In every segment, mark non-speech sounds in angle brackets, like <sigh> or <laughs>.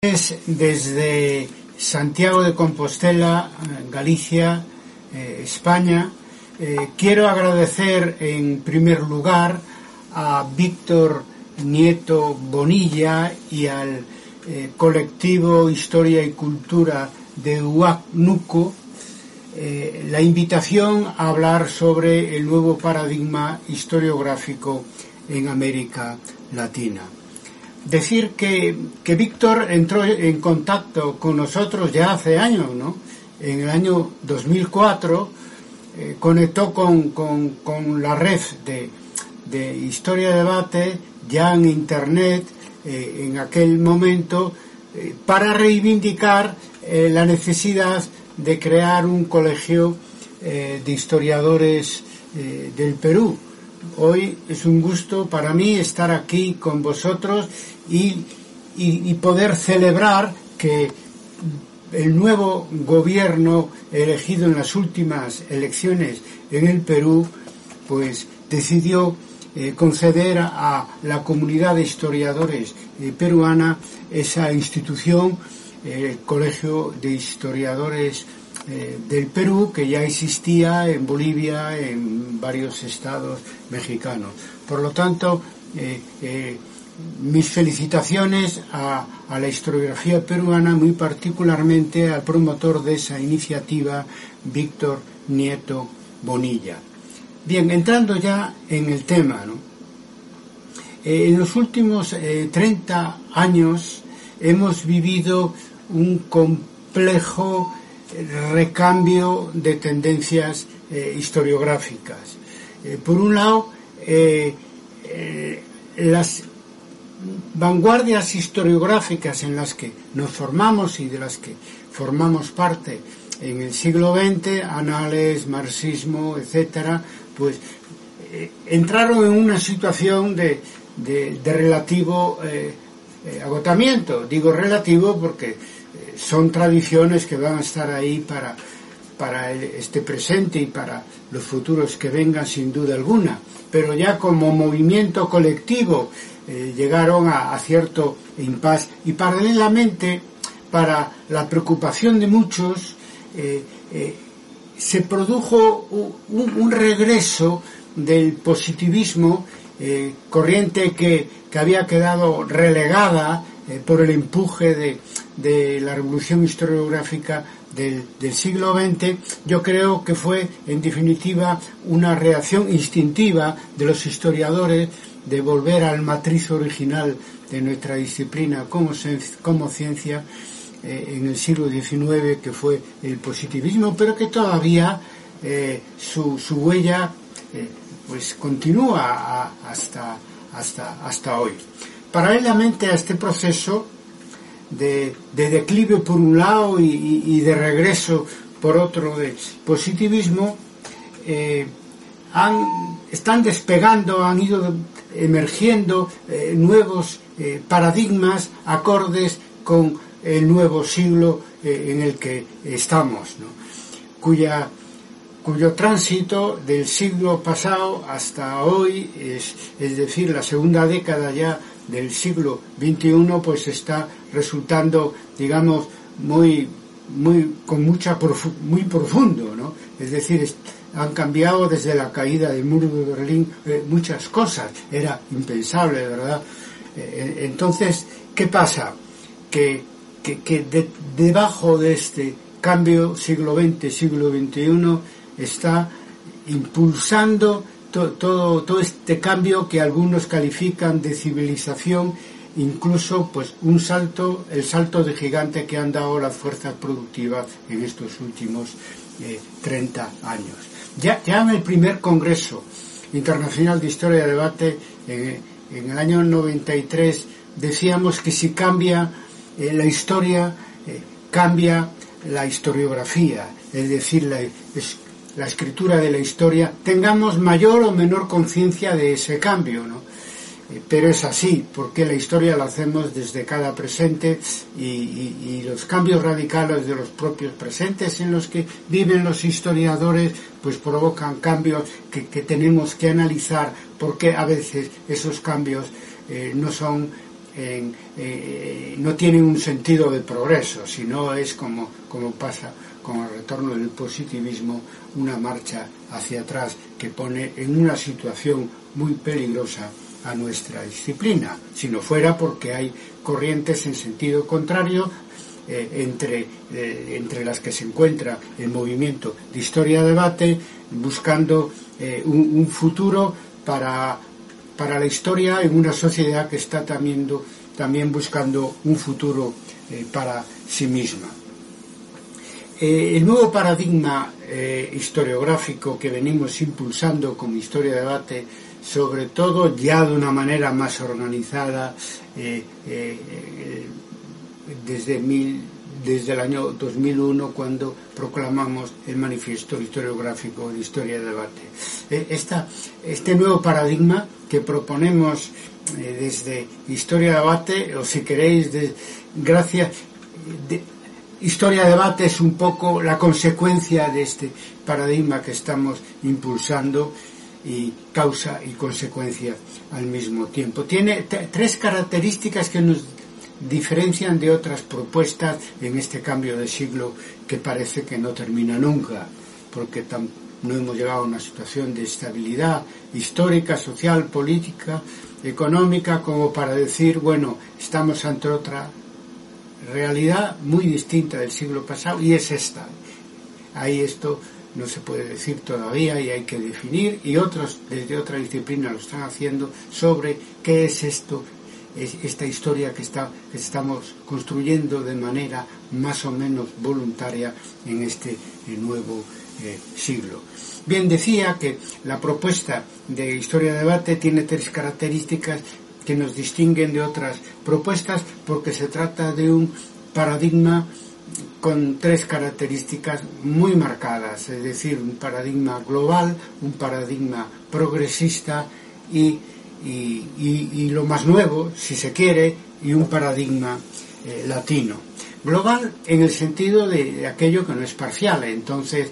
es desde Santiago de Compostela, Galicia, eh, España. Eh, quiero agradecer en primer lugar a Víctor Nieto Bonilla y al eh, colectivo Historia y Cultura de Huánuco la invitación a hablar sobre el nuevo paradigma historiográfico en América Latina. Decir que, que Víctor entró en contacto con nosotros ya hace años, ¿no? En el año 2004 eh, conectó con, con, la red de, de Historia Debate ya en Internet eh, en aquel momento eh, para reivindicar la necesidad de crear un colegio de historiadores del Perú Hoy es un gusto para mí estar aquí con vosotros y, poder celebrar que el nuevo gobierno elegido en las últimas elecciones en el Perú, pues decidió eh, conceder a la comunidad de historiadores eh, peruana esa institución, el Colegio de Historiadores eh, del Perú que ya existía en Bolivia, en varios estados mexicanos. Por lo tanto, eh, eh, mis felicitaciones a, la historiografía peruana, muy particularmente al promotor de esa iniciativa, Víctor Nieto Bonilla. Bien, entrando ya en el tema, en los últimos 30 años hemos vivido un complejo recambio de tendencias eh, historiográficas. Eh, por un lado, eh, las vanguardias historiográficas en las que nos formamos y de las que formamos parte en el siglo XX, anales, marxismo, etcétera, pues entraron en una situación de, de relativo agotamiento. Digo relativo porque son tradiciones que van a estar ahí para, para este presente y para los futuros que vengan sin duda alguna. Pero ya como movimiento colectivo eh, llegaron a, cierto impasse. Y paralelamente para la preocupación de muchos eh, eh, se produjo un, regreso del positivismo corriente que, que había quedado relegada por el empuje de, de la revolución historiográfica del, siglo XX, yo creo que fue, en definitiva, una reacción instintiva de los historiadores de volver al matriz original de nuestra disciplina como, como ciencia eh, en el siglo XIX, que fue el positivismo, pero que todavía eh, su, su, huella eh, pues continúa hasta, hasta, hasta hoy. Paralelamente a este proceso, de, declive por un lado y, de regreso por otro de positivismo, eh, están despegando, han ido emergiendo eh, nuevos eh, paradigmas acordes con el nuevo siglo en el que estamos, cuya, cuyo tránsito del siglo pasado hasta hoy, es, es decir, la segunda década ya del siglo XXI pues está resultando digamos muy muy con mucha muy profundo no es decir han cambiado desde la caída del muro de Berlín eh, muchas cosas. Era impensable verdad. Eh, entonces qué pasa que que, debajo de este cambio siglo XX siglo XXI está impulsando todo, todo este cambio que algunos califican de civilización, incluso pues un salto, el salto de gigante que han dado las fuerzas productivas en estos últimos 30 eh, años. Ya, en el primer Congreso Internacional de Historia y Debate, en el año 93, decíamos que si cambia la historia, cambia la historiografía, es decir, la, la escritura de la historia, tengamos mayor o menor conciencia de ese cambio, ¿no? Eh, pero es así, porque la historia la hacemos desde cada presente y, los cambios radicales de los propios presentes en los que viven los historiadores, pues provocan cambios que, tenemos que analizar, porque a veces esos cambios eh, no son eh, no tienen un sentido de progreso, sino es como, como pasa con el retorno del positivismo, una marcha hacia atrás que pone en una situación muy peligrosa a nuestra disciplina, si no fuera porque hay corrientes en sentido contrario eh, entre, eh, entre las que se encuentra el movimiento de historia-debate, buscando eh, un, futuro para, para la historia en una sociedad que está también, también buscando un futuro para sí misma. el nuevo paradigma historiográfico que venimos impulsando como historia-debate sobre todo ya de una manera más organizada eh, eh, eh, desde, desde el año 2001 cuando proclamamos el manifiesto historiográfico de historia de debate. este nuevo paradigma que proponemos desde historia de debate o si queréis de, gracias historia de debate es un poco la consecuencia de este paradigma que estamos impulsando y causa y consecuencia al mismo tiempo. Tiene tres características que nos diferencian de otras propuestas en este cambio de siglo que parece que no termina nunca, porque no hemos llegado a una situación de estabilidad histórica, social, política, económica, como para decir, bueno, estamos ante otra realidad muy distinta del siglo pasado y es esta. Ahí esto no se puede decir todavía y hay que definir y otros desde otra disciplina lo están haciendo sobre qué es esto es esta historia que, está, que estamos construyendo de manera más o menos voluntaria en este eh, nuevo eh, siglo. Bien, decía que la propuesta de historia de debate tiene tres características que nos distinguen de otras propuestas porque se trata de un paradigma con tres características muy marcadas, es decir, un paradigma global, un paradigma progresista y, lo más nuevo, si se quiere, y un paradigma eh, latino. Global en el sentido de, aquello que no es parcial, entonces, eh,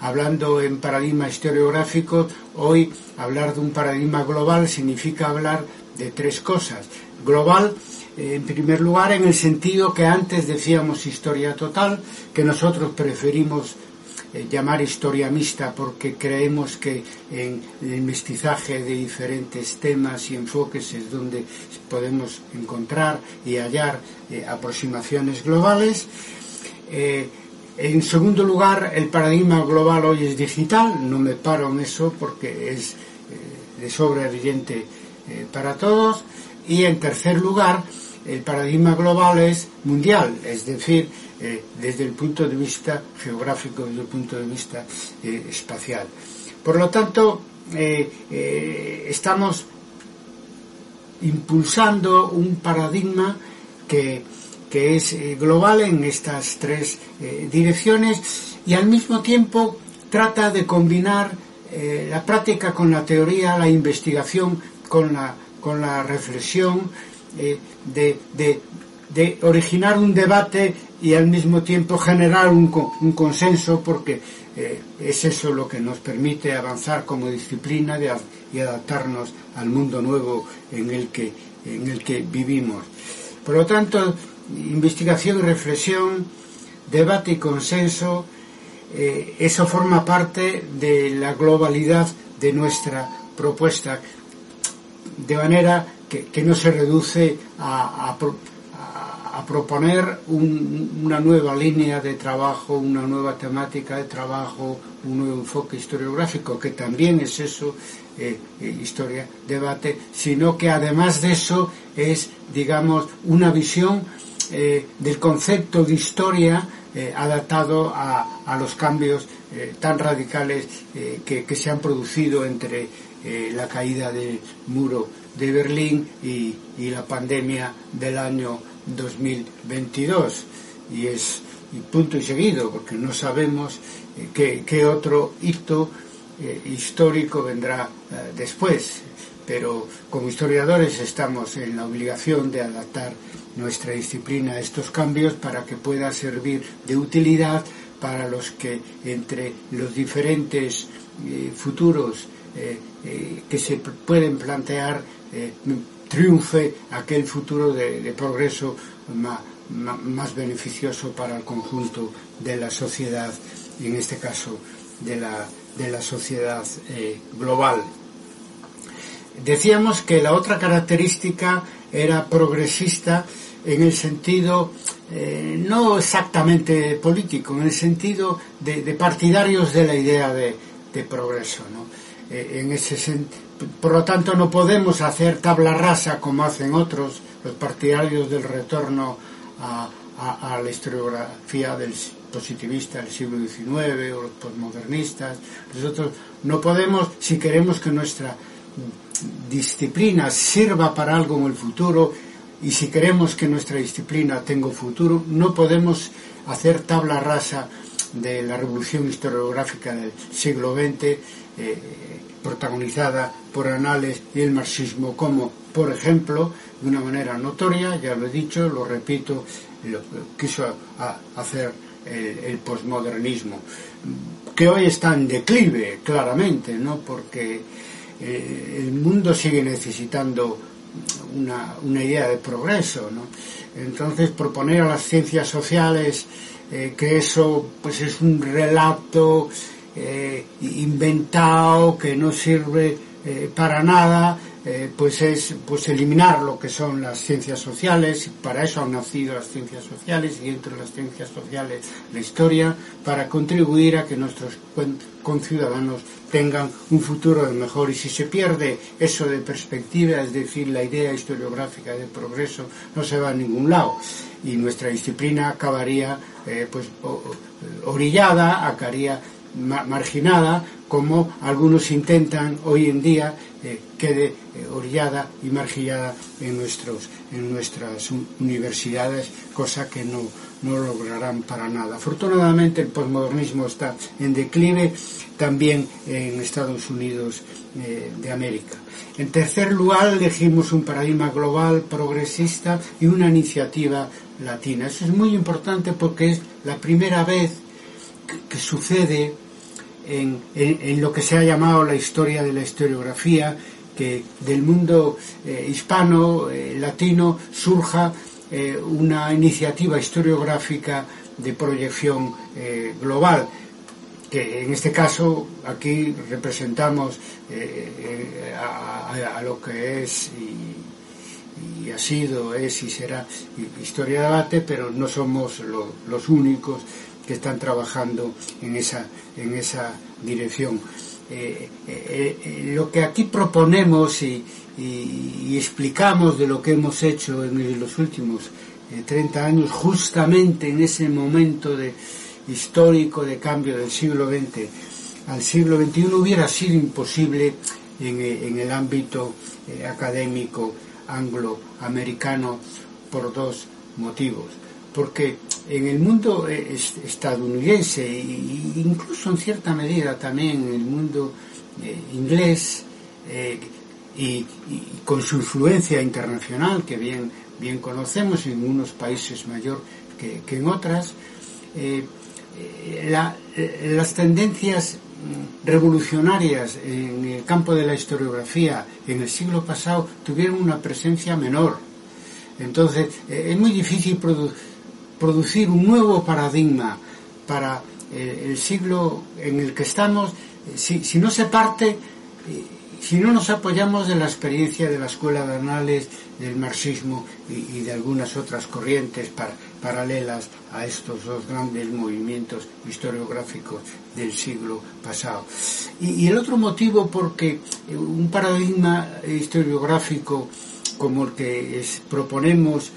hablando en paradigma historiográfico, hoy hablar de un paradigma global significa hablar de tres cosas. Global en primer lugar, en el sentido que antes decíamos historia total, que nosotros preferimos eh, llamar historia mixta porque creemos que en el mestizaje de diferentes temas y enfoques es donde podemos encontrar y hallar eh, aproximaciones globales. Eh, en segundo lugar, el paradigma global hoy es digital, no me paro en eso porque es de sobra evidente para todos. Y en tercer lugar, el paradigma global es mundial, es decir, eh, desde el punto de vista geográfico, desde el punto de vista eh, espacial. Por lo tanto, eh, estamos impulsando un paradigma que, que es global en estas tres direcciones y al mismo tiempo trata de combinar la práctica con la teoría, la investigación con la, con la reflexión, de, originar un debate y al mismo tiempo generar un, consenso porque eh, es eso lo que nos permite avanzar como disciplina y adaptarnos al mundo nuevo en el que, en el que vivimos. Por lo tanto, investigación y reflexión, debate y consenso, eh, eso forma parte de la globalidad de nuestra propuesta, de manera que, no se reduce a, proponer una nueva línea de trabajo, una nueva temática de trabajo, un nuevo enfoque historiográfico, que también es eso, eh, eh, historia, debate, sino que además de eso es, digamos, una visión eh, del concepto de historia adaptado a, los cambios tan radicales que, que, se han producido entre la caída del muro de Berlín y, la pandemia del año 2022. Y es punto y seguido, porque no sabemos eh, qué, otro hito eh, histórico vendrá eh, después. Pero como historiadores estamos en la obligación de adaptar nuestra disciplina a estos cambios para que pueda servir de utilidad para los que entre los diferentes futuros que se pueden plantear triunfe aquel futuro de, progreso más beneficioso para el conjunto de la sociedad, en este caso de la, de la sociedad eh, global. Decíamos que la otra característica era progresista en el sentido eh, no exactamente político, en el sentido de, partidarios de la idea de, progreso. Eh, en ese por lo tanto, no podemos hacer tabla rasa como hacen otros, los partidarios del retorno a, la historiografía del positivista del siglo XIX o los postmodernistas. Nosotros no podemos, si queremos que nuestra disciplina sirva para algo en el futuro y si queremos que nuestra disciplina tenga futuro, no podemos hacer tabla rasa de la revolución historiográfica del siglo XX protagonizada por Anales y el marxismo como, por ejemplo, de una manera notoria, ya lo he dicho, lo repito, lo quiso hacer el, posmodernismo, que hoy está en declive, claramente, ¿no? porque eh, el mundo sigue necesitando una, idea de progreso. ¿no? Entonces, proponer a las ciencias sociales eh, que eso pues es un relato eh, inventado que no sirve eh, para nada, eh, pues es pues eliminar lo que son las ciencias sociales, para eso han nacido las ciencias sociales y dentro de las ciencias sociales la historia, para contribuir a que nuestros conciudadanos tengan un futuro mejor. Y si se pierde eso de perspectiva, es decir, la idea historiográfica de progreso, no se va a ningún lado. Y nuestra disciplina acabaría pues orillada, acabaría marginada, como algunos intentan hoy en día eh, quede eh, orillada y marginada en, nuestros, en nuestras universidades, cosa que no, no lograrán para nada. Afortunadamente el posmodernismo está en declive también en Estados Unidos eh, de América. En tercer lugar, elegimos un paradigma global, progresista y una iniciativa latina. Eso es muy importante porque es la primera vez que sucede en, lo que se ha llamado la historia de la historiografía, que del mundo eh, hispano, eh, latino, surja eh, una iniciativa historiográfica de proyección global, que en este caso aquí representamos a, lo que es y, ha sido, es y será historia de debate, pero no somos los únicos que están trabajando en esa, en esa dirección. Eh, eh, eh, lo que aquí proponemos y, explicamos de lo que hemos hecho en los últimos 30 años, justamente en ese momento histórico de cambio del siglo XX al siglo XXI, hubiera sido imposible en, en el ámbito académico angloamericano por dos motivos porque en el mundo eh, estadounidense e incluso en cierta medida también en el mundo eh, inglés eh, y, con su influencia internacional que bien, bien conocemos en unos países mayor que, en otras, las tendencias revolucionarias en el campo de la historiografía en el siglo pasado tuvieron una presencia menor. Entonces, es muy difícil producir producir un nuevo paradigma para eh, el siglo en el que estamos, eh, si, no se parte, eh, si no nos apoyamos de la experiencia de la escuela de anales, del marxismo y, de algunas otras corrientes paralelas a estos dos grandes movimientos historiográficos del siglo pasado. Y, el otro motivo porque un paradigma historiográfico como el que proponemos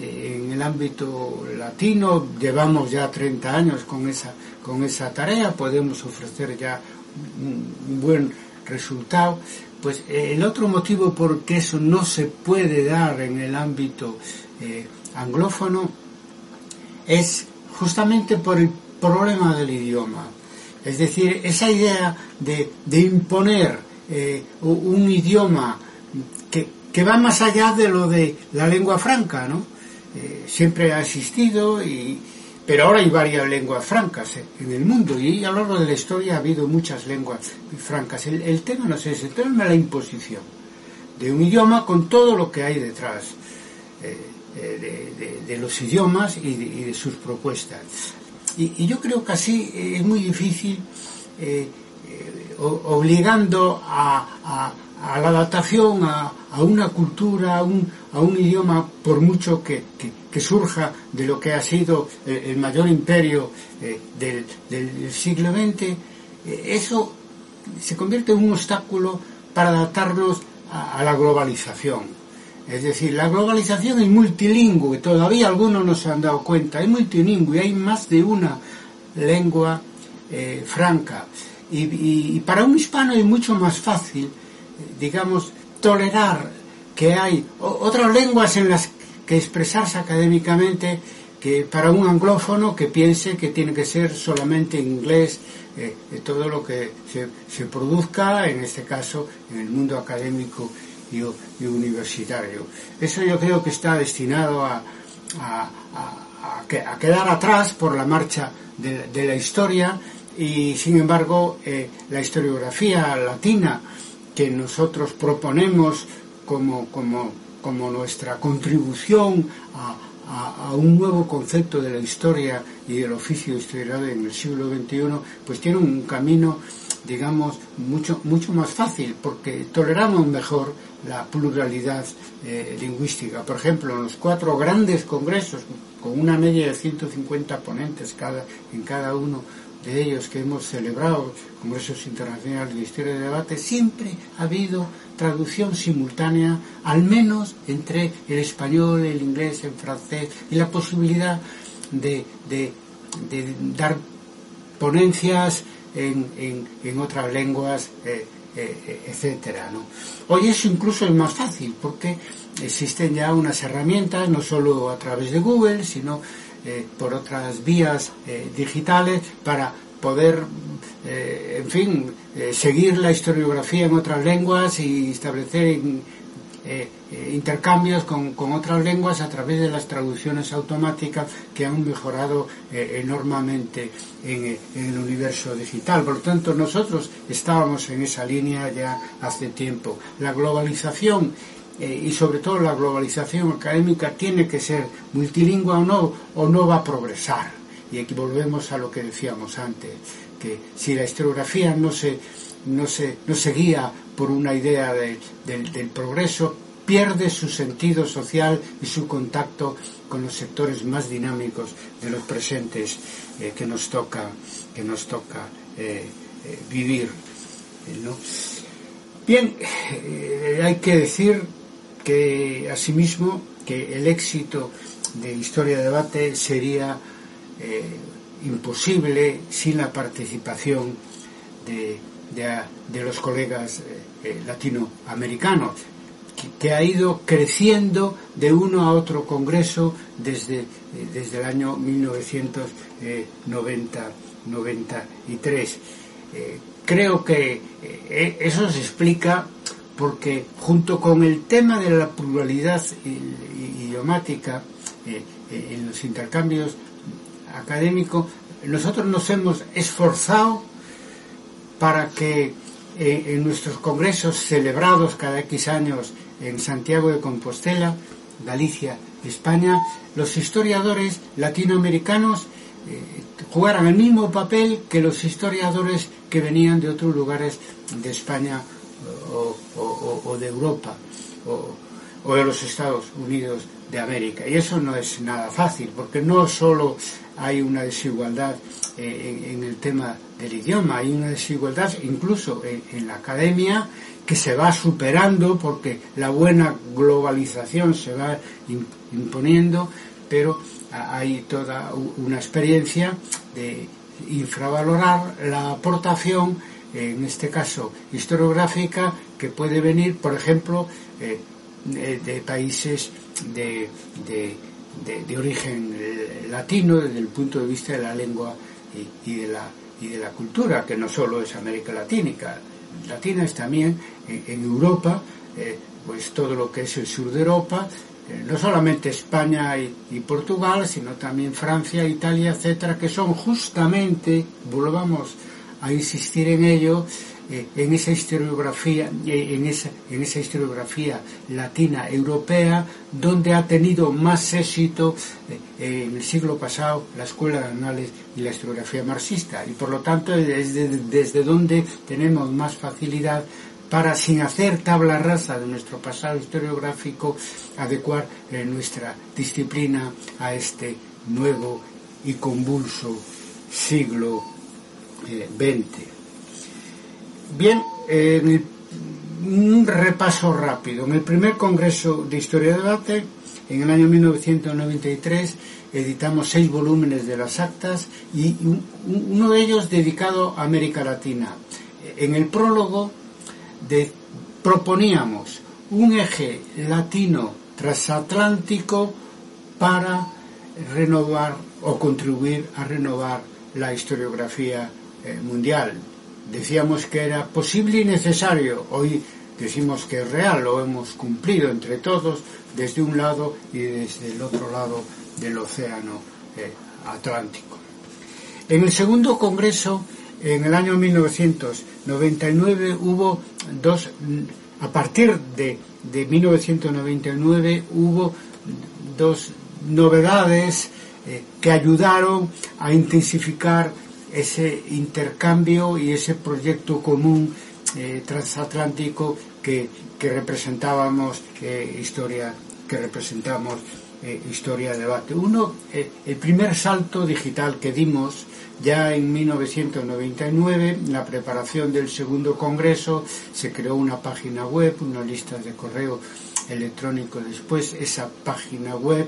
en el ámbito latino llevamos ya 30 años con esa, con esa tarea, podemos ofrecer ya un, buen resultado, pues el otro motivo por qué eso no se puede dar en el ámbito eh, anglófono es justamente por el problema del idioma. Es decir, esa idea de, imponer eh, un idioma que, va más allá de lo de la lengua franca, ¿no? Eh, siempre ha existido y, pero ahora hay varias lenguas francas en el mundo y a lo largo de la historia ha habido muchas lenguas francas. El, tema no es ese, el tema es la imposición de un idioma con todo lo que hay detrás eh, eh, de, los idiomas y de, sus propuestas. Y, yo creo que así es muy difícil, obligando a, la adaptación a, una cultura, a un, a idioma, por mucho que, surja de lo que ha sido el, mayor imperio eh, del, siglo XX, eh, eso se convierte en un obstáculo para adaptarnos a, la globalización. Es decir, la globalización es multilingüe, todavía algunos no se han dado cuenta, es multilingüe, hay más de una lengua eh, franca. Y, para un hispano es mucho más fácil, digamos, tolerar que hay otras lenguas en las que expresarse académicamente que para un anglófono que piense que tiene que ser solamente inglés eh, todo lo que se, produzca, en este caso, en el mundo académico y, universitario. Eso yo creo que está destinado a, quedar atrás por la marcha de, la historia y, sin embargo, eh, la historiografía latina que nosotros proponemos como, como, como nuestra contribución a, un nuevo concepto de la historia y del oficio historiador en el siglo XXI, pues tiene un camino, digamos, mucho, mucho más fácil, porque toleramos mejor la pluralidad eh, lingüística. Por ejemplo, en los cuatro grandes congresos, con una media de 150 ponentes cada, en cada uno de ellos que hemos celebrado, congresos internacionales de historia de debate, siempre ha habido traducción simultánea, al menos entre el español, el inglés, el francés, y la posibilidad de, dar ponencias en, otras lenguas, eh, eh, etcétera. Hoy eso incluso es más fácil porque existen ya unas herramientas, no solo a través de Google, sino eh, por otras vías eh, digitales para poder, eh, en fin, seguir la historiografía en otras lenguas y establecer intercambios con, otras lenguas a través de las traducciones automáticas que han mejorado enormemente en, en, el universo digital. Por lo tanto, nosotros estábamos en esa línea ya hace tiempo. La globalización eh, y sobre todo la globalización académica tiene que ser multilingüe o no, o no va a progresar. Y aquí volvemos a lo que decíamos antes, que si la historiografía no se, no se, no se guía por una idea del progreso, pierde su sentido social y su contacto con los sectores más dinámicos de los presentes eh, que nos toca, que nos toca eh, vivir. Bien, hay que decir que asimismo que el éxito de Historia de Debate sería eh, imposible sin la participación de, los colegas eh, eh, latinoamericanos, que, ha ido creciendo de uno a otro congreso desde, desde el año 1993. creo que eso se explica porque junto con el tema de la pluralidad idiomática eh, eh, en los intercambios académicos, nosotros nos hemos esforzado para que eh, en nuestros congresos celebrados cada X años en Santiago de Compostela, Galicia, España, los historiadores latinoamericanos jugaran el mismo papel que los historiadores que venían de otros lugares de España o, de Europa o, de los Estados Unidos de América. Y eso no es nada fácil, porque no solo hay una desigualdad eh, en, el tema del idioma, hay una desigualdad incluso en, la academia que se va superando porque la buena globalización se va imponiendo, pero hay toda una experiencia de infravalorar la aportación en este caso historiográfica, que puede venir, por ejemplo, eh, de, países de, de, origen eh, latino desde el punto de vista de la lengua y, de, la, y de la cultura, que no solo es América Latínica, Latina es también en, Europa, eh, pues todo lo que es el sur de Europa, no solamente España y, Portugal, sino también Francia, Italia, etcétera, que son justamente, volvamos a insistir en ello, eh, en esa historiografía, eh, en, esa, en esa historiografía latina europea, donde ha tenido más éxito eh, en el siglo pasado la escuela de análisis y la historiografía marxista, y por lo tanto desde, desde donde tenemos más facilidad para, sin hacer tabla rasa de nuestro pasado historiográfico, adecuar nuestra disciplina a este nuevo y convulso siglo XX. Bien, un repaso rápido. En el primer Congreso de Historia de Debate, en el año 1993, editamos seis volúmenes de las actas y uno de ellos dedicado a América Latina. En el prólogo proponíamos un eje latino transatlántico para renovar o contribuir a renovar la historiografía eh, mundial decíamos que era posible y necesario. Hoy decimos que es real, lo hemos cumplido entre todos desde un lado y desde el otro lado del océano eh, Atlántico. En el segundo congreso, en el año 1999, hubo dos, a partir de, de 1999 hubo dos novedades eh, que ayudaron a intensificar ese intercambio y ese proyecto común eh, transatlántico que, representábamos eh, historia que representamos eh, historia de debate. Uno el primer salto digital que dimos ya en 1999 en la preparación del segundo congreso se creó una página web una lista de correo electrónico después esa página web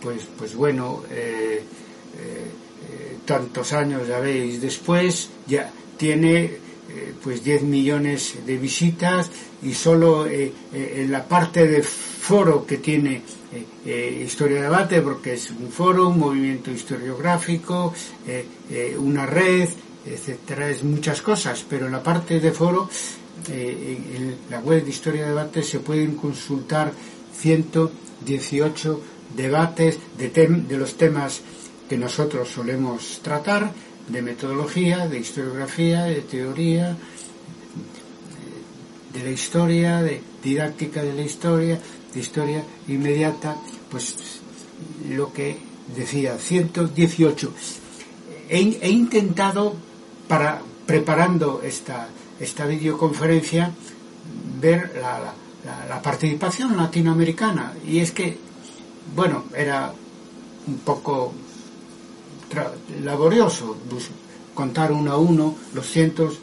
pues pues bueno tantos años, ya veis, después ya tiene eh, pues 10 millones de visitas y solo eh, eh, en la parte de foro que tiene Historia de Debate, porque es un foro, un movimiento historiográfico, una red, etcétera, es muchas cosas, pero en la parte de foro, en la web de Historia de Debate se pueden consultar 118 debates de, de los temas que nosotros solemos tratar de metodología, de historiografía, de teoría, de la historia, de didáctica de la historia, de historia inmediata, pues lo que decía, 118. He, intentado, para preparando esta, esta videoconferencia, ver la, la participación latinoamericana. Y es que, bueno, era un poco laborioso pues, contar uno a uno los cientos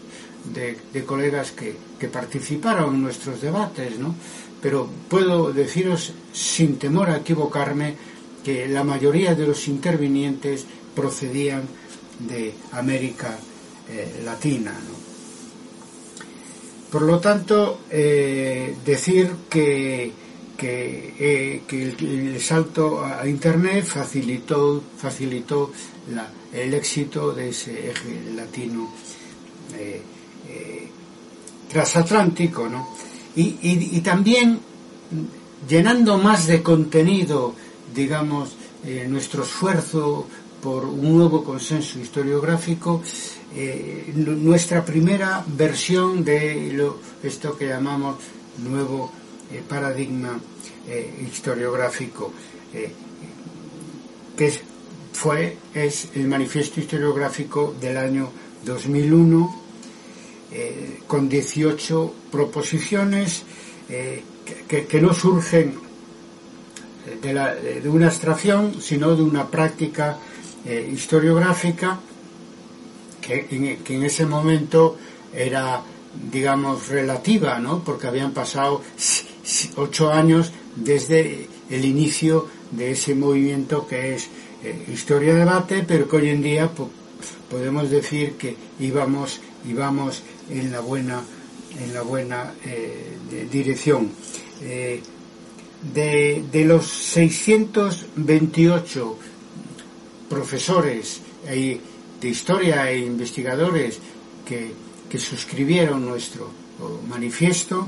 de, colegas que, participaron en nuestros debates, ¿no? Pero puedo deciros, sin temor a equivocarme, que la mayoría de los intervinientes procedían de América eh, Latina. Por lo tanto, eh, decir que eh, que el, salto a, Internet facilitó, facilitó el éxito de ese eje latino eh, eh, transatlántico, ¿no? Y, también llenando más de contenido, digamos, nuestro esfuerzo por un nuevo consenso historiográfico, nuestra primera versión de lo, esto que llamamos nuevo eh, paradigma eh, historiográfico eh, que fue es el manifiesto historiográfico del año 2001 con 18 proposiciones que, no surgen de, una abstracción sino de una práctica historiográfica que en ese momento era digamos relativa, ¿no? Porque habían pasado ocho años desde el inicio de ese movimiento que es eh, historia debate, pero que hoy en día podemos decir que íbamos, íbamos en la buena en la buena dirección. De, de, los 628 profesores de historia e investigadores que, que suscribieron nuestro manifiesto,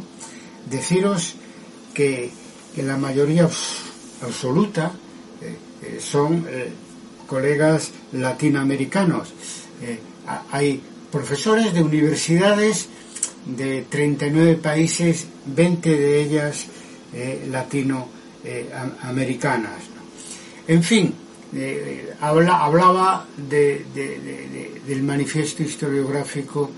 deciros que, que la mayoría absoluta eh, eh, son eh, colegas latinoamericanos. hay profesores de universidades de 39 países, 20 de ellas latinoamericanas. En fin, habla, hablaba de, del manifiesto historiográfico,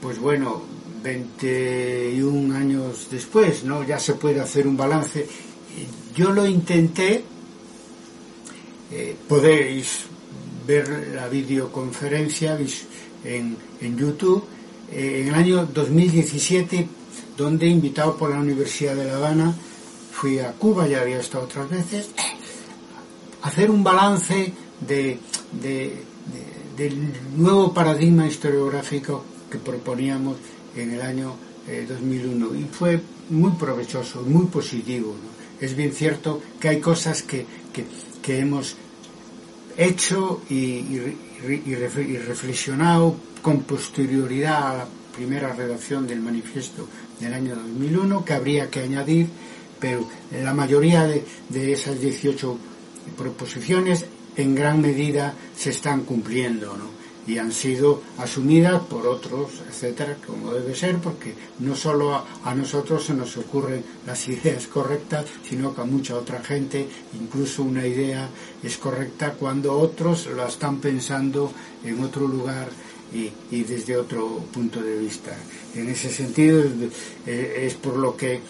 pues bueno, 21 años después, ¿no? Ya se puede hacer un balance. Yo lo intenté, eh, podéis ver la videoconferencia en, en YouTube, eh, en el año 2017, donde invitado por la Universidad de La Habana, fui a Cuba, ya había estado otras veces, hacer un balance de, del nuevo paradigma historiográfico que proponíamos en el año 2001 eh, y fue muy provechoso, muy positivo. Es bien cierto que hay cosas que, hemos hecho y, y, reflexionado con posterioridad a la primera redacción del manifiesto del año 2001 que habría que añadir, pero la mayoría de, de esas 18 proposiciones en gran medida se están cumpliendo. ¿no? Y han sido asumidas por otros, etcétera, como debe ser, porque no solo a, nosotros se nos ocurren las <laughs> ideas correctas, sino que a mucha otra gente incluso una idea es correcta cuando otros la están pensando en otro lugar y, y desde otro punto de vista. En ese sentido eh, es por lo que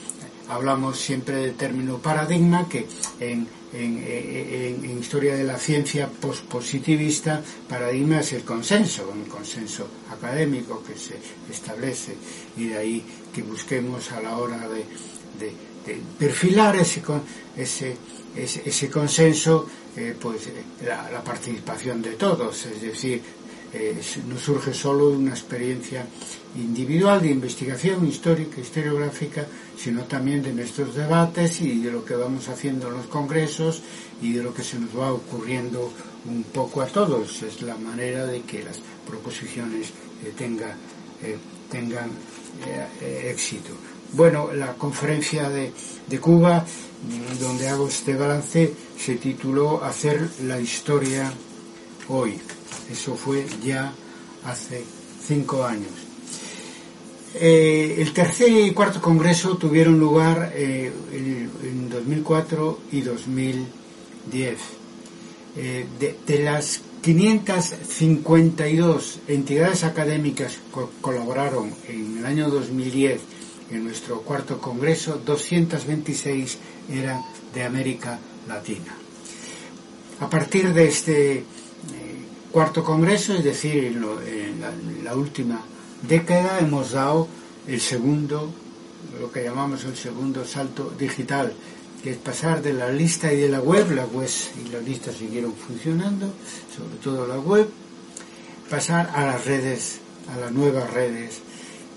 hablamos siempre del término paradigma, que en en, historia de la ciencia pospositivista, paradigma es el consenso, un consenso académico que se establece y de ahí que busquemos a la hora de, perfilar ese, ese, ese, consenso, eh, pues la, la, participación de todos, es decir, eh, no surge solo de una experiencia individual de investigación histórica, historiográfica, sino también de nuestros debates y de lo que vamos haciendo en los congresos y de lo que se nos va ocurriendo un poco a todos. Es la manera de que las proposiciones eh, eh, tengan eh, éxito. Bueno, la conferencia de, de Cuba, donde hago este balance, se tituló Hacer la historia hoy. Eso fue ya hace cinco años. Eh, el tercer y cuarto congreso tuvieron lugar eh, en 2004 y 2010. Eh, de, las 552 entidades académicas que colaboraron en el año 2010 en nuestro cuarto congreso, 226 eran de América Latina. A partir de este cuarto congreso, es decir, en, la última década hemos dado el segundo, lo que llamamos el segundo salto digital, que es pasar de la lista y de la web, la web y la lista siguieron funcionando, sobre todo la web, pasar a las redes, a las nuevas redes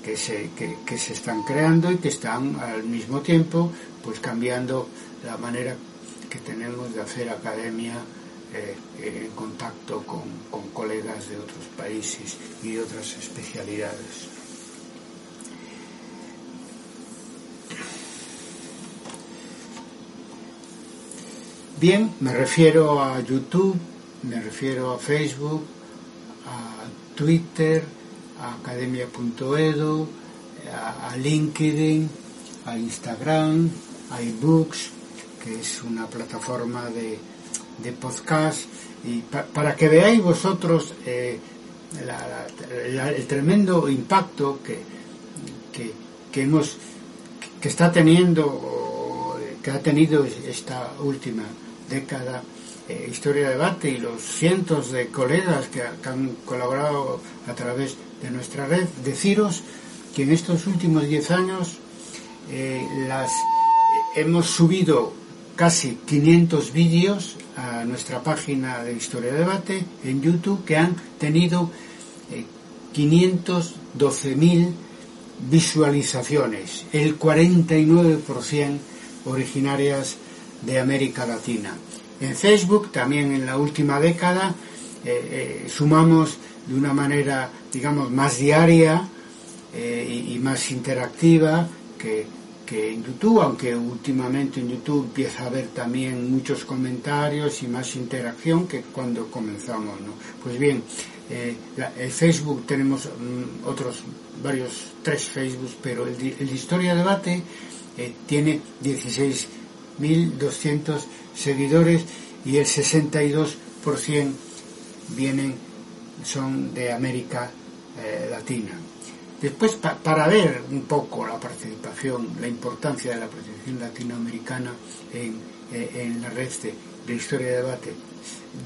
que se, que, se están creando y que están al mismo tiempo pues cambiando la manera que tenemos de hacer academia en contacto con, colegas de otros países y otras especialidades. Bien, me refiero a YouTube, me refiero a Facebook, a Twitter, a academia.edu, a, a LinkedIn, a Instagram, a eBooks, que es una plataforma de, de podcast y para que veáis vosotros eh, el tremendo impacto que, que, hemos que está teniendo que ha tenido esta última década eh, historia de debate y los cientos de colegas que, han colaborado a través de nuestra red deciros que en estos últimos 10 años eh, las hemos subido casi 500 vídeos a nuestra página de Historia de Debate en YouTube que han tenido 512.000 eh, visualizaciones, el 49% originarias de América Latina. En Facebook, también en la última década, eh, eh, sumamos de una manera, digamos, más diaria eh, y, más interactiva que, que, en YouTube, aunque últimamente en YouTube empieza a haber también muchos comentarios y más interacción que cuando comenzamos. ¿no? Pues bien, el Facebook tenemos mm, otros varios, tres Facebook, pero el, el Historia Debate tiene 16.200 seguidores y el 62% vienen, son de América eh, Latina. Después, para ver un poco la participación, la importancia de la participación latinoamericana en, eh, la red de, historia de debate,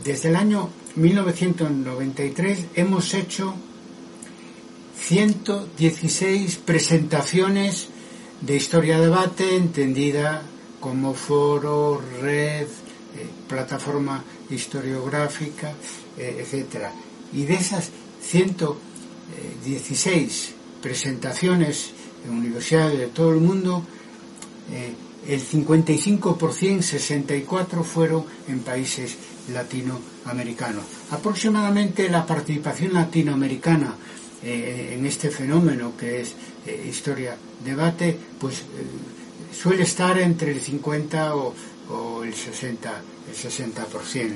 desde el año 1993 hemos hecho 116 presentaciones de historia de debate entendida como foro, red, eh, plataforma historiográfica, eh, etcétera. Y de esas 116 presentaciones en universidades de todo el mundo, eh, el 55%, 64 fueron en países latinoamericanos. Aproximadamente la participación latinoamericana en este fenómeno que es historia debate, pues suele estar entre el 50 o, el 60, el 60%,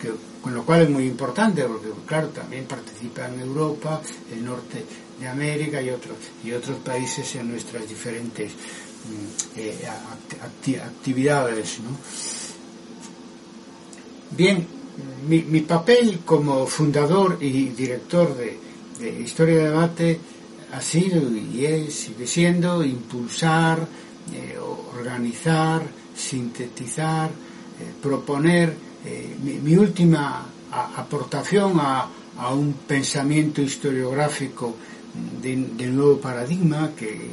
que, con lo cual es muy importante porque, claro, también participa en Europa, el norte de América y otros, y otros países en nuestras diferentes mm, eh, actividades. Bien, mi, papel como fundador y director de, Historia de Debate ha sido y es, sigue siendo impulsar, eh, organizar, sintetizar, eh, proponer mi, última aportación a, un pensamiento historiográfico de, nuevo paradigma, que,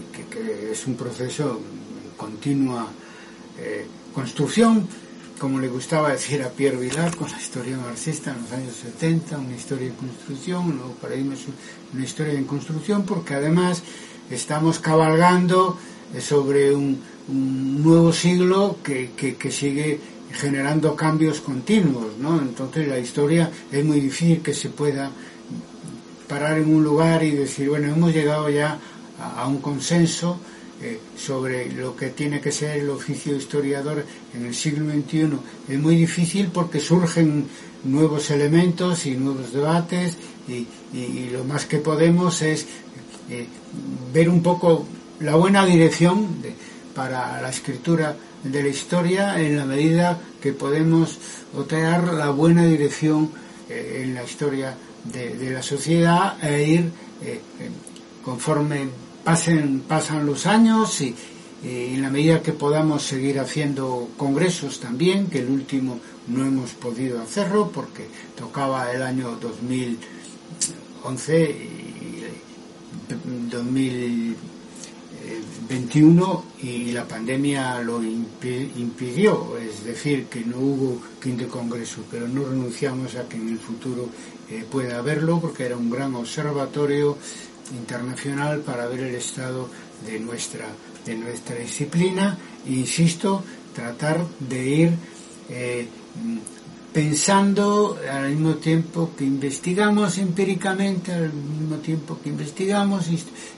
es un proceso en continua construcción, como le gustaba decir a Pierre Vilar con la historia marxista en los años 70, una historia en construcción, un nuevo paradigma es una historia en construcción, porque además estamos cabalgando sobre un, nuevo siglo que, que, sigue generando cambios continuos, ¿no? Entonces la historia es muy difícil que se pueda parar en un lugar y decir, bueno, hemos llegado ya a, un consenso eh, sobre lo que tiene que ser el oficio historiador en el siglo XXI. Es muy difícil porque surgen nuevos elementos y nuevos debates y, lo más que podemos es eh, ver un poco la buena dirección para la escritura de la historia en la medida que podemos obtener la buena dirección eh, en la historia de, la sociedad e ir eh, conforme pasen, pasan los años y, en la medida que podamos seguir haciendo congresos también, que el último no hemos podido hacerlo porque tocaba el año 2011 y 2000 21 y la pandemia lo impidió, es decir, que no hubo quinto congreso, pero no renunciamos a que en el futuro eh, pueda haberlo porque era un gran observatorio internacional para ver el estado de nuestra, de nuestra disciplina. Insisto, tratar de ir eh, pensando al mismo tiempo que investigamos empíricamente, al mismo tiempo que investigamos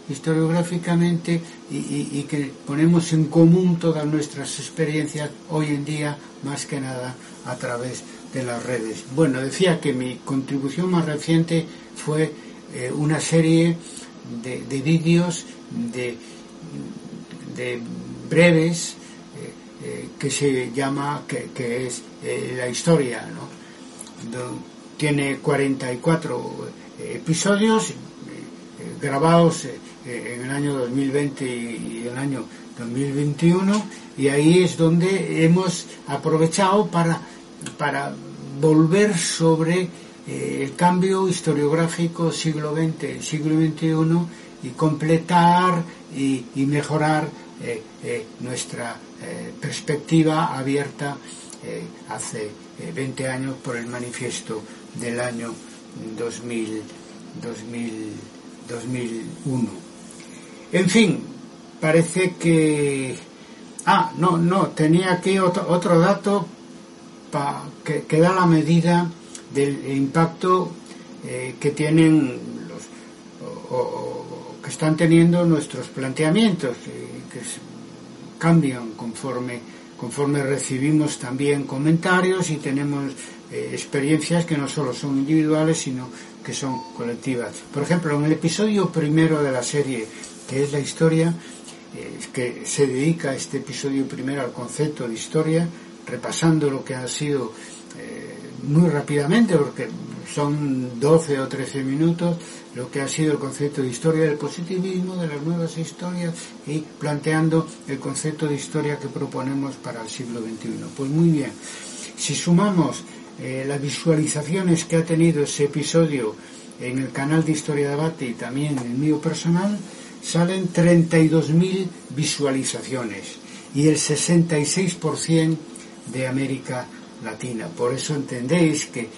historiográficamente y, que ponemos en común todas nuestras experiencias hoy en día, más que nada a través de las redes. Bueno, decía que mi contribución más reciente fue eh, una serie de, vídeos de, de breves eh, que se llama, que, es eh, la historia, ¿no? tiene 44 eh, episodios grabados en el año 2020 y el año 2021 y ahí es donde hemos aprovechado para, para volver sobre el cambio historiográfico siglo XX, siglo XXI y completar y, mejorar nuestra eh, perspectiva abierta eh, hace 20 eh, años por el manifiesto del año 2000, 2001. En fin, parece que... Ah, no, no, tenía aquí otro, otro dato pa, que, da la medida del impacto eh, que tienen los, o, que están teniendo nuestros planteamientos, que cambian conforme, conforme recibimos también comentarios y tenemos eh, experiencias que no solo son individuales, sino que son colectivas. Por ejemplo, en el episodio primero de la serie, que es la historia, eh, que se dedica este episodio primero al concepto de historia, repasando lo que ha sido eh, muy rápidamente, porque son 12 o 13 minutos, lo que ha sido el concepto de historia del positivismo, de las nuevas historias y planteando el concepto de historia que proponemos para el siglo XXI. Pues muy bien, si sumamos eh, las visualizaciones que ha tenido ese episodio en el canal de Historia Debate y también en el mío personal, salen 32.000 visualizaciones y el 66% de América Latina. Por eso entendéis que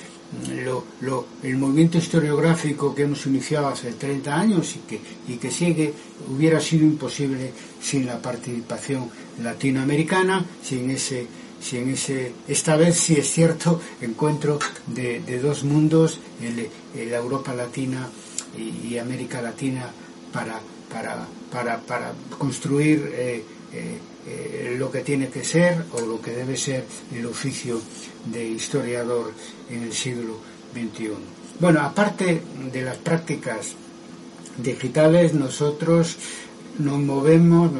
lo, lo, el movimiento historiográfico que hemos iniciado hace 30 años y que, y que sigue hubiera sido imposible sin la participación latinoamericana, sin ese si en ese, esta vez sí es cierto, encuentro de, de dos mundos, el, Europa Latina y, y América Latina, para, para, para, para construir eh, eh, eh, lo que tiene que ser o lo que debe ser el oficio de historiador en el siglo XXI. Bueno, aparte de las prácticas digitales, nosotros nos movemos,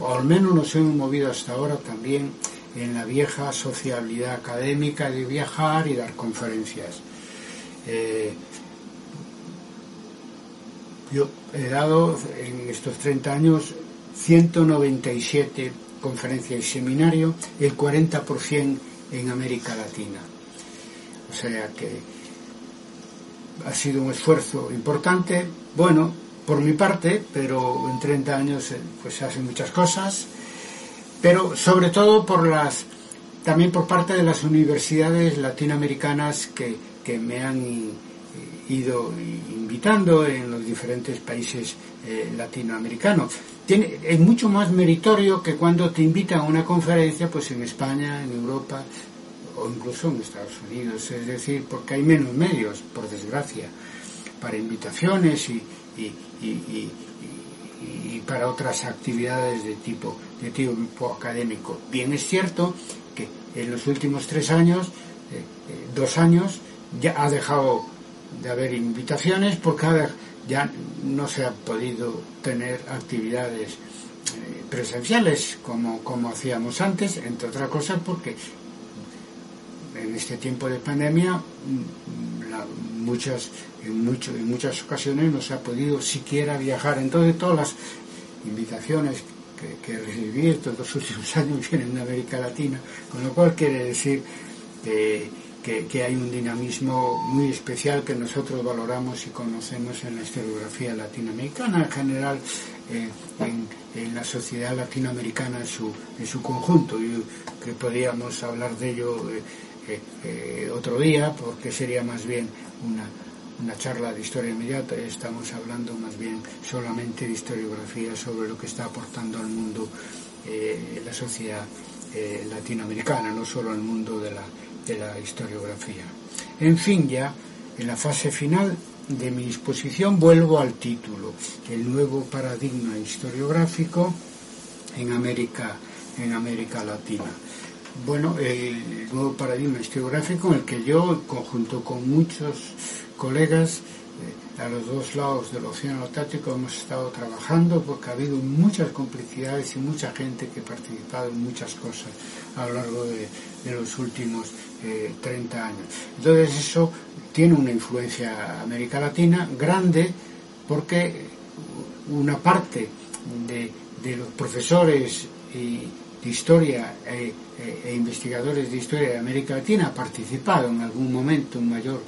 o al menos nos hemos movido hasta ahora también en la vieja sociabilidad académica de viajar y dar conferencias. Eh, yo he dado en estos 30 años 197 conferencias y seminarios, el 40% en América Latina. O sea que ha sido un esfuerzo importante, bueno, por mi parte, pero en 30 años eh, pues se hacen muchas cosas pero sobre todo por las también por parte de las universidades latinoamericanas que, que me han ido invitando en los diferentes países eh, latinoamericanos. Tiene, es mucho más meritorio que cuando te invitan a una conferencia pues en España, en Europa o incluso en Estados Unidos, es decir, porque hay menos medios, por desgracia, para invitaciones y, y, y, para otras actividades de tipo de tipo académico. Bien es cierto que en los últimos tres años, eh, eh, dos años, ya ha dejado de haber invitaciones porque ya no se ha podido tener actividades eh, presenciales como, como hacíamos antes, entre otras cosas porque en este tiempo de pandemia mm, la, muchas en, en muchas ocasiones no se ha podido siquiera viajar. Entonces todas las invitaciones que, que recibí estos dos últimos <laughs> años vienen de América Latina, con lo cual quiere decir que, que, hay un dinamismo muy especial que nosotros valoramos y conocemos en la historiografía latinoamericana en general, eh, en, la sociedad latinoamericana en su, en su conjunto. Y que podríamos hablar de ello eh, eh, otro día, porque sería más bien una una charla de historia inmediata, estamos hablando más bien solamente de historiografía sobre lo que está aportando al mundo la sociedad latinoamericana, no solo al mundo de la, de la historiografía. En fin, ya en la fase final de mi exposición vuelvo al título, el nuevo paradigma historiográfico en América, en América Latina. Bueno, el nuevo paradigma historiográfico en el que yo, conjunto con muchos colegas eh, a los dos lados del Océano Atlántico hemos estado trabajando porque ha habido muchas complicidades y mucha gente que ha participado en muchas cosas a lo largo de, de los últimos eh, 30 años. Entonces eso tiene una influencia América Latina grande porque una parte de, de los profesores de historia e, e, investigadores de historia de América Latina ha participado en algún momento en mayor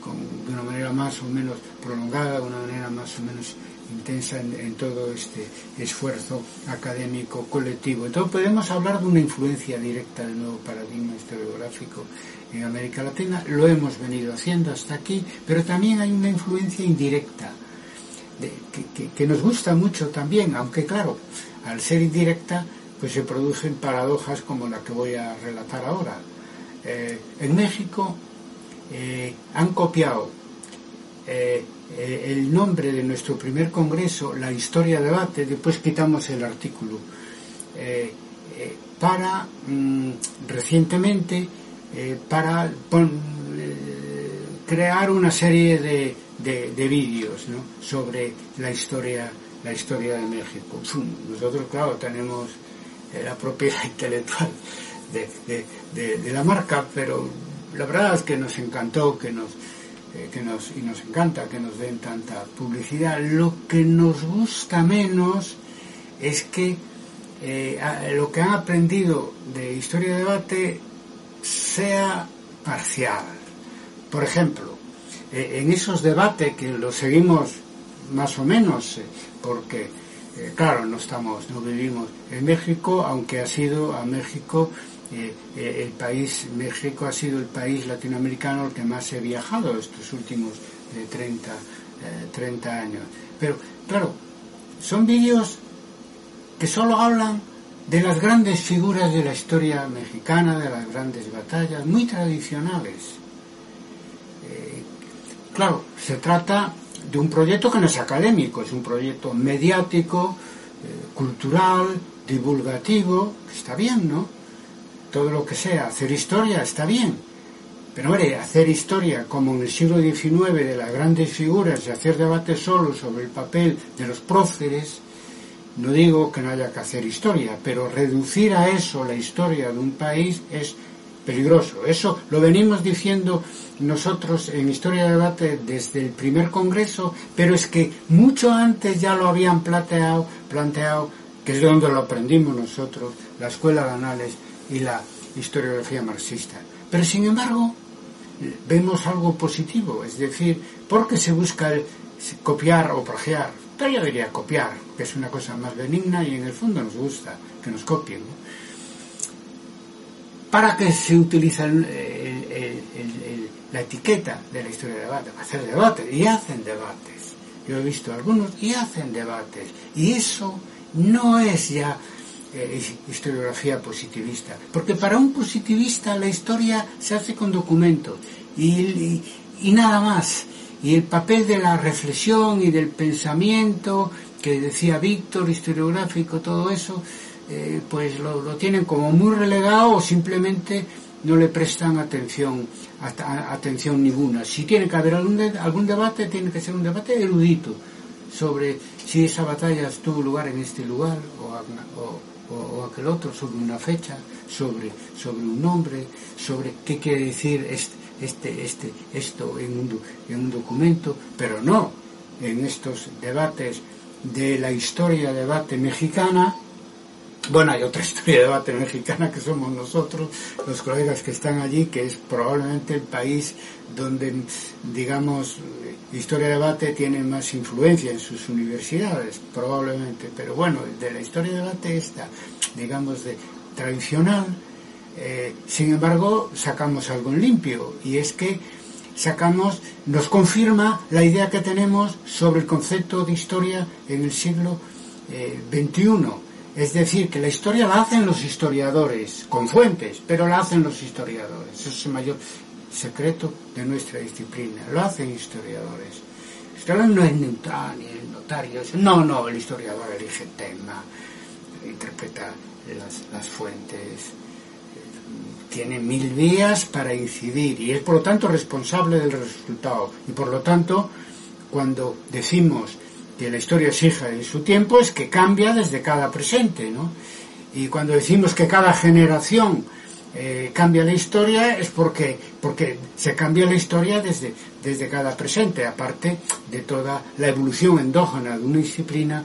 con, de una manera más o menos prolongada, de una manera más o menos intensa en, en, todo este esfuerzo académico colectivo. Entonces podemos hablar de una influencia directa del nuevo paradigma historiográfico en América Latina, lo hemos venido haciendo hasta aquí, pero también hay una influencia indirecta que, nos gusta mucho también, aunque claro, al ser indirecta, pues se producen paradojas como la que voy a relatar ahora. Eh, en México eh, han copiado eh, el nombre de nuestro primer congreso, la historia debate, después quitamos el artículo, para mm, recientemente para crear una serie de, de, vídeos sobre la historia, la historia de México. Nosotros, claro, tenemos eh, la propiedad <laughs> intelectual de, la marca, pero la verdad es que nos encantó que nos, eh, que nos, y nos encanta que nos den tanta publicidad. Lo que nos gusta menos es que eh, lo que han aprendido de historia de debate sea parcial. Por ejemplo, eh, en esos debates que los seguimos más o menos, porque claro, no estamos, no vivimos en México, aunque ha sido a México el país, México ha sido el país latinoamericano al que más he viajado estos últimos 30, 30 años. Pero claro, son vídeos que solo hablan de las grandes figuras de la historia mexicana, de las grandes batallas, muy tradicionales Claro, se trata de un proyecto que no es académico, es un proyecto mediático, eh, cultural, divulgativo, que está bien, ¿no? Todo lo que sea, hacer historia está bien. Pero hombre, hacer historia como en el siglo XIX de las grandes figuras y hacer debate solo sobre el papel de los próceres, no digo que no haya que hacer historia, pero reducir a eso la historia de un país es peligroso. Eso lo venimos diciendo nosotros en Historia de Debate desde el primer congreso, pero es que mucho antes ya lo habían planteado, planteado que es de donde lo aprendimos nosotros, la Escuela de Anales y la historiografía marxista. Pero sin embargo, vemos algo positivo, es decir, porque se busca copiar o plagiar. Pero yo diría copiar, que es una cosa más benigna y en el fondo nos gusta que nos copien. ¿Para qué se utiliza la etiqueta de la historia de debate? Para hacer debates, y hacen debates. Yo he visto algunos y hacen debates. Y eso no es ya eh, historiografía positivista. Porque para un positivista la historia se hace con documentos y, y nada más. Y el papel de la reflexión y del pensamiento que decía Víctor, historiográfico, todo eso, eh, pues lo, tienen como muy relegado o simplemente no le prestan atención atención ninguna. Si tiene que haber algún, algún debate, tiene que ser un debate erudito sobre si esa batalla tuvo lugar en este lugar o, aquel otro, sobre una fecha, sobre, sobre un nombre, sobre qué quiere decir este, este, este, esto en un, en un documento, pero no en estos debates de la historia debate mexicana, bueno, hay otra <laughs> historia de debate mexicana que somos nosotros, los colegas que están allí, que es probablemente el país donde, digamos, historia de debate tiene más influencia en sus universidades, probablemente. Pero bueno, de la historia de debate esta, digamos, de tradicional, eh, sin embargo, sacamos algo en limpio, y es que sacamos, nos confirma la idea que tenemos sobre el concepto de historia en el siglo XXI eh, es decir, que la historia la hacen los historiadores, con fuentes, pero la hacen los historiadores. Ese es el mayor secreto de nuestra disciplina. Lo hacen historiadores. No es neutral ni el notario. No, no, el historiador elige tema, interpreta las, fuentes, tiene mil vías para incidir y es por lo tanto responsable del resultado. Y por lo tanto, cuando decimos que la historia es hija de su tiempo es que cambia desde cada presente, ¿no? Y cuando decimos que cada generación eh, cambia la historia es porque, porque se cambia la historia desde, desde cada presente, aparte de toda la evolución endógena de una disciplina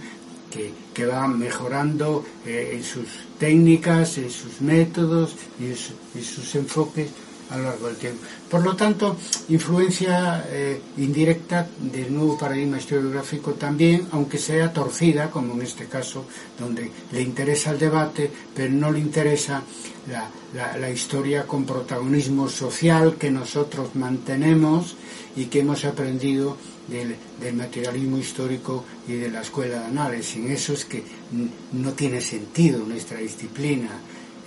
que, que va mejorando eh, en sus técnicas, en sus métodos y en sus enfoques a lo largo del tiempo. Por lo tanto, influencia eh, indirecta del nuevo paradigma historiográfico también, aunque sea torcida, como en este caso, donde le interesa el debate, pero no le interesa la, la historia con protagonismo social que nosotros mantenemos y que hemos aprendido del, materialismo histórico y de la escuela de análisis. Sin eso es que no tiene sentido nuestra disciplina.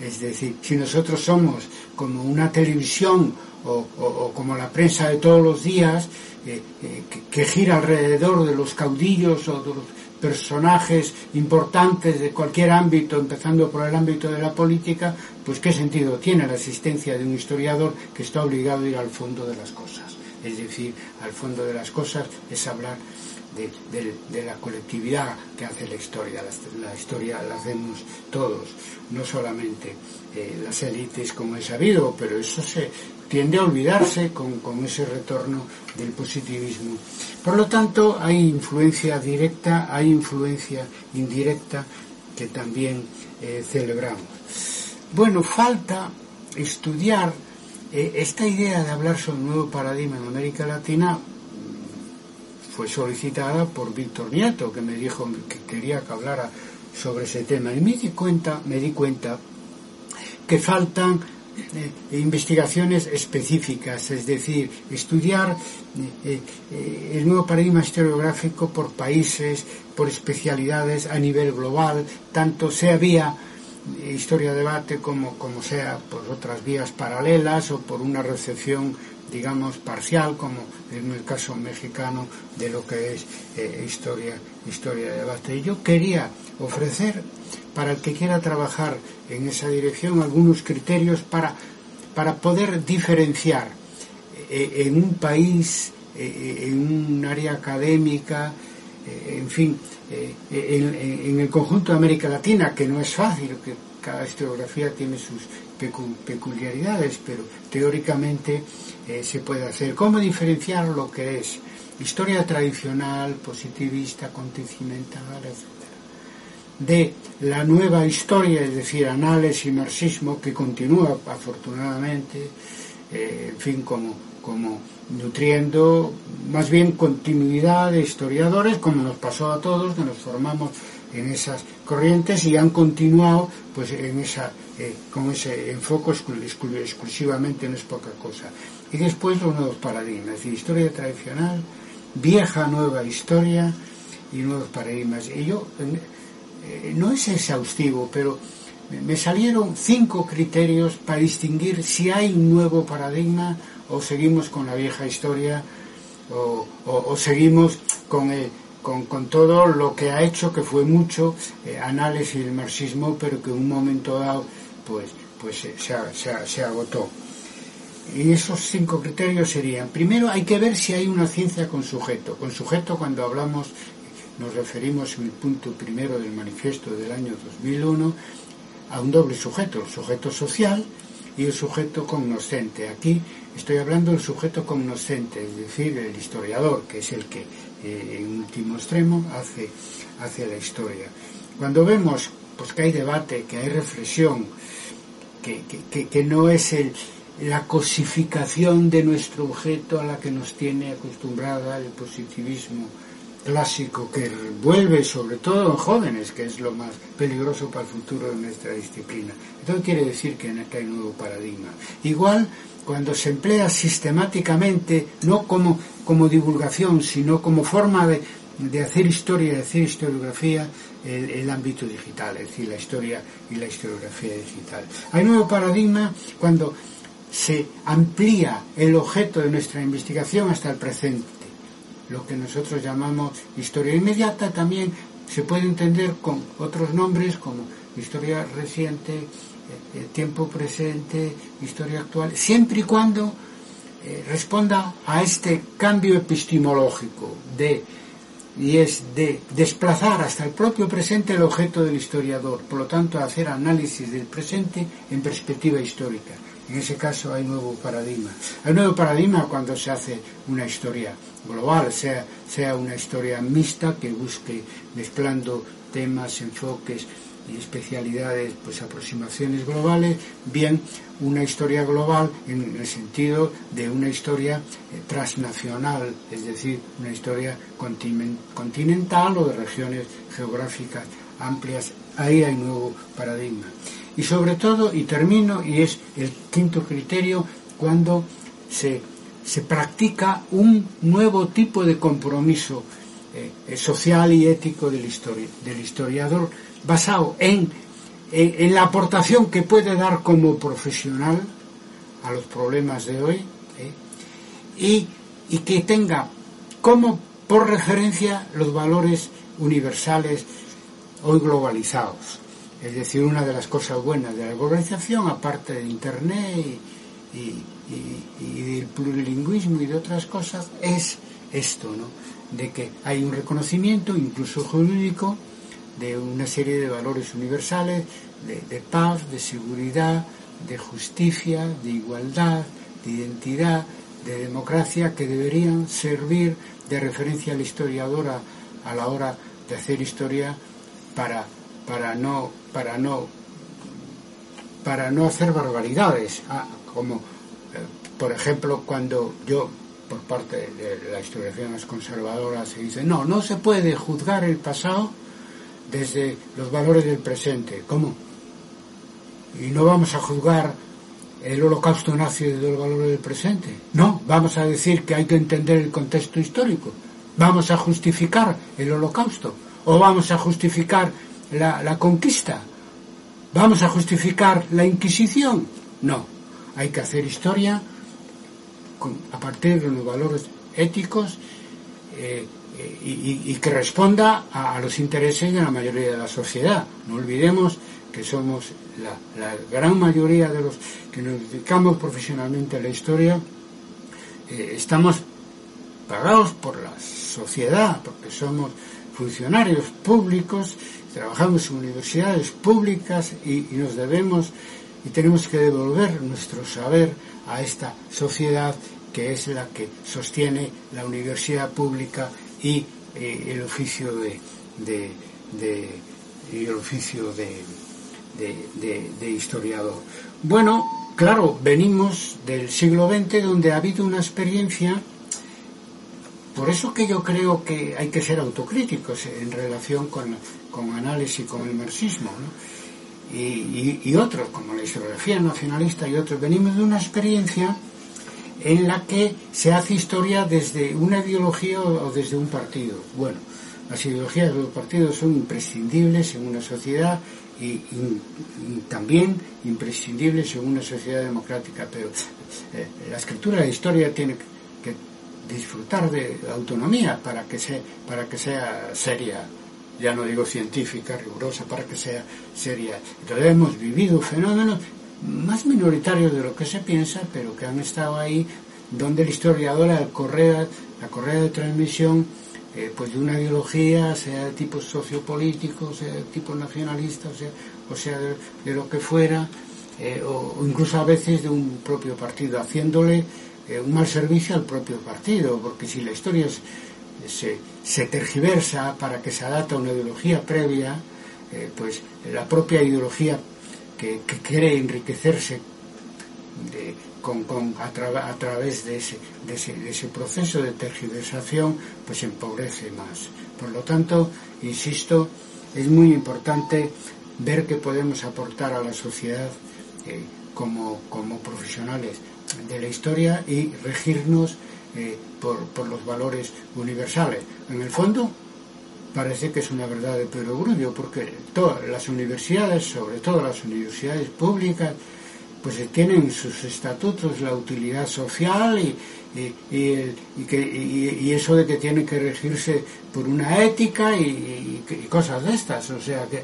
Es decir, si nosotros somos como una televisión o, como la prensa de todos los días, eh, eh, que, gira alrededor de los caudillos o de los personajes importantes de cualquier ámbito, empezando por el ámbito de la política, pues qué sentido tiene la existencia de un historiador que está obligado a ir al fondo de las cosas. Es decir, al fondo de las cosas es hablar de, la colectividad que hace la historia. La, historia la hacemos todos, no solamente eh, las élites como he sabido, pero eso se tiende a olvidarse con, ese retorno del positivismo. Por lo tanto, hay influencia directa, hay influencia indirecta que también eh, celebramos. Bueno, falta estudiar eh, esta idea de hablar sobre un nuevo paradigma en América Latina fue solicitada por Víctor Nieto, que me dijo que quería que hablara sobre ese tema. Y me di cuenta, me di cuenta que faltan eh, investigaciones específicas, es decir, estudiar eh, eh, el nuevo paradigma historiográfico por países, por especialidades a nivel global, tanto sea vía historia debate como, como sea por otras vías paralelas o por una recepción digamos, parcial, como en el caso mexicano de lo que es eh, historia, historia de debate. Y yo quería ofrecer, para el que quiera trabajar en esa dirección, algunos criterios para, para poder diferenciar eh, en un país, eh, en un área académica, en fin, en, en, el conjunto de América Latina, que no es fácil, que cada historiografía tiene sus peculiaridades, pero teóricamente se puede hacer. ¿Cómo diferenciar lo que es historia tradicional, positivista, acontecimental, etcétera, de la nueva historia, es decir, análisis y marxismo, que continúa afortunadamente, eh, en fin, como, como nutriendo más bien continuidad de historiadores, como nos pasó a todos, que nos formamos en esas corrientes y han continuado pues en esa eh, con ese enfoque exclusivamente no es poca cosa y después los nuevos paradigmas historia tradicional vieja nueva historia y nuevos paradigmas y yo eh, no es exhaustivo pero me salieron cinco criterios para distinguir si hay un nuevo paradigma o seguimos con la vieja historia o seguimos con el con, todo lo que ha hecho, que fue mucho eh, análisis del marxismo, pero que en un momento dado pues, pues eh, se, se, agotó. Y esos cinco criterios serían, primero hay que ver si hay una ciencia con sujeto. Con sujeto cuando hablamos, nos referimos en el punto primero del manifiesto del año 2001 a un doble sujeto, el sujeto social y el sujeto cognoscente. Aquí estoy hablando del sujeto cognoscente, es decir, el historiador, que es el que eh, en último extremo hace, hace la historia. Cuando vemos pues, que hay debate, que hay reflexión, que, que, no es el, la cosificación de nuestro objeto a la que nos tiene acostumbrada el positivismo clásico que vuelve sobre todo en jóvenes, que es lo más peligroso para el futuro de nuestra disciplina. Entonces quiere decir que hay un nuevo paradigma. Igual cuando se emplea sistemáticamente, no como, como divulgación, sino como forma de, de hacer historia, de hacer historiografía, el, ámbito digital, es decir, la historia y la historiografía digital. Hay nuevo paradigma cuando se amplía el objeto de nuestra investigación hasta el presente. Lo que nosotros llamamos historia inmediata también se puede entender con otros nombres como historia reciente, el tiempo presente, historia actual, siempre y cuando eh, responda a este cambio epistemológico de y es de desplazar hasta el propio presente el objeto del historiador, por lo tanto hacer análisis del presente en perspectiva histórica. En ese caso hay nuevo paradigma. Hay nuevo paradigma cuando se hace una historia global, sea, sea una historia mixta que busque mezclando temas, enfoques, y especialidades, pues aproximaciones globales, bien una historia global en el sentido de una historia eh, transnacional, es decir, una historia continental o de regiones geográficas amplias. Ahí hay nuevo paradigma. Y sobre todo, y termino, y es el quinto criterio, cuando se, se practica un nuevo tipo de compromiso eh, social y ético del, del historiador basado en, en, la aportación que puede dar como profesional a los problemas de hoy ¿eh? y, y que tenga como por referencia los valores universales hoy globalizados. Es decir, una de las cosas buenas de la globalización, aparte de Internet y, del plurilingüismo y de otras cosas, es esto, ¿no? De que hay un reconocimiento, incluso jurídico, de una serie de valores universales, de paz, de seguridad, de justicia, de igualdad, de identidad, de democracia, que deberían servir de referencia al historiador a, la hora de hacer historia para, para no para no para no hacer barbaridades. Ah, como eh, por ejemplo cuando yo por parte de la historiografía más conservadora se dice no no se puede juzgar el pasado desde los valores del presente cómo y no vamos a juzgar el holocausto nazi desde los valores del presente no vamos a decir que hay que entender el contexto histórico. Vamos a justificar el holocausto o vamos a justificar la, conquista? ¿Vamos a justificar la Inquisición? No. Hay que hacer historia a partir de los valores éticos eh, eh, y, que responda a, los intereses de la mayoría de la sociedad. No olvidemos que somos la, gran mayoría de los que nos dedicamos profesionalmente a la historia, eh, estamos pagados por la sociedad, porque somos funcionarios públicos, trabajamos en universidades públicas y, nos debemos y tenemos que devolver nuestro saber a esta sociedad que es la que sostiene la universidad pública y eh, el oficio de, el oficio de, de, historiador. Bueno, claro, venimos del siglo XX donde ha habido una experiencia por eso que yo creo que hay que ser autocríticos en relación con, con análisis con el marxismo. Y, otros, como la historiografía nacionalista y otros, venimos de una experiencia en la que se hace historia desde una ideología o, desde un partido. Bueno, las ideologías de los partidos son imprescindibles en una sociedad y, también imprescindibles en una sociedad democrática, pero eh, la escritura de historia tiene que disfrutar de autonomía para que, sea, para que sea seria, ya no digo científica, rigurosa, para que sea seria. Entonces hemos vivido fenómenos más minoritarios de lo que se piensa, pero que han estado ahí, donde el historiador, el correa, la correa de transmisión, eh, pues de una ideología, sea de tipo sociopolítico, sea de tipo nacionalista, o sea, o sea de, lo que fuera, eh, o incluso a veces de un propio partido, haciéndole eh, un mal servicio al propio partido, porque si la historia se, tergiversa para que se adapte a una ideología previa, eh, pues la propia ideología que, quiere enriquecerse con, a, través de ese, de, ese, proceso de tergiversación, pues empobrece más. Por lo tanto, insisto, es muy importante ver qué podemos aportar a la sociedad eh, como, como profesionales de la historia y regirnos eh, por, los valores universales. En el fondo, parece que es una verdad de perogrullo, porque todas las universidades, sobre todo las universidades públicas, pues tienen sus estatutos la utilidad social y, y, eso de que tienen que regirse por una ética y, cosas de estas. O sea que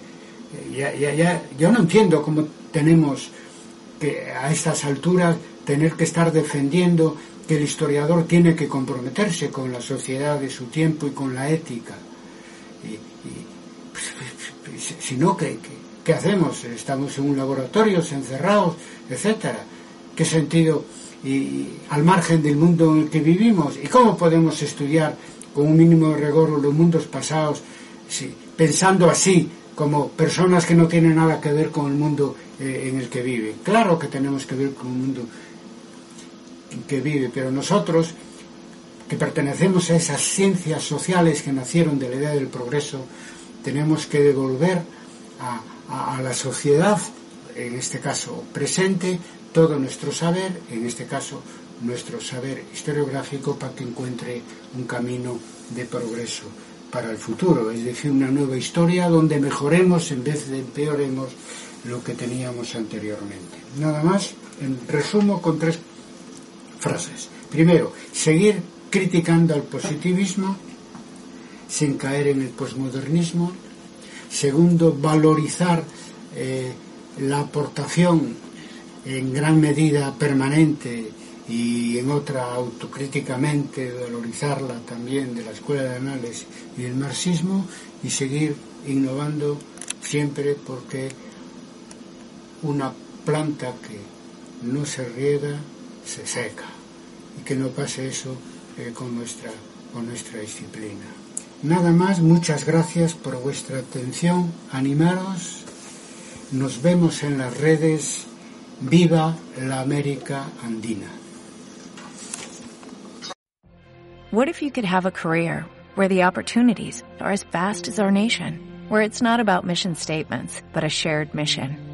ya, ya, ya, yo no entiendo cómo tenemos que a estas alturas tener que estar defendiendo que el historiador tiene que comprometerse con la sociedad de su tiempo y con la ética. Y, pues, si no, ¿qué, hacemos? Estamos en un laboratorio, encerrados, etcétera. ¿Qué sentido? Y, al margen del mundo en el que vivimos. ¿Y cómo podemos estudiar con un mínimo de rigor los mundos pasados, pensando así, como personas que no tienen nada que ver con el mundo eh, en el que viven? Claro que tenemos que ver con un mundo que vive, pero nosotros, que pertenecemos a esas ciencias sociales que nacieron de la idea del progreso, tenemos que devolver a, a la sociedad, en este caso presente, todo nuestro saber, en este caso nuestro saber historiográfico para que encuentre un camino de progreso para el futuro, es decir, una nueva historia donde mejoremos en vez de empeoremos lo que teníamos anteriormente. Nada más, en resumo con tres frases. Primero, seguir criticando al positivismo sin caer en el posmodernismo. Segundo, valorizar eh, la aportación en gran medida permanente y en otra autocríticamente valorizarla también de la escuela de análisis y del marxismo y seguir innovando siempre porque una planta que no se riega se seca que no pase eso eh, con, nuestra, con nuestra disciplina. Nada más, muchas gracias por vuestra atención, animaros, nos vemos en las redes, viva la América Andina. What if you could have a career where the opportunities are as vast as our nation, where it's not about mission statements, but a shared mission?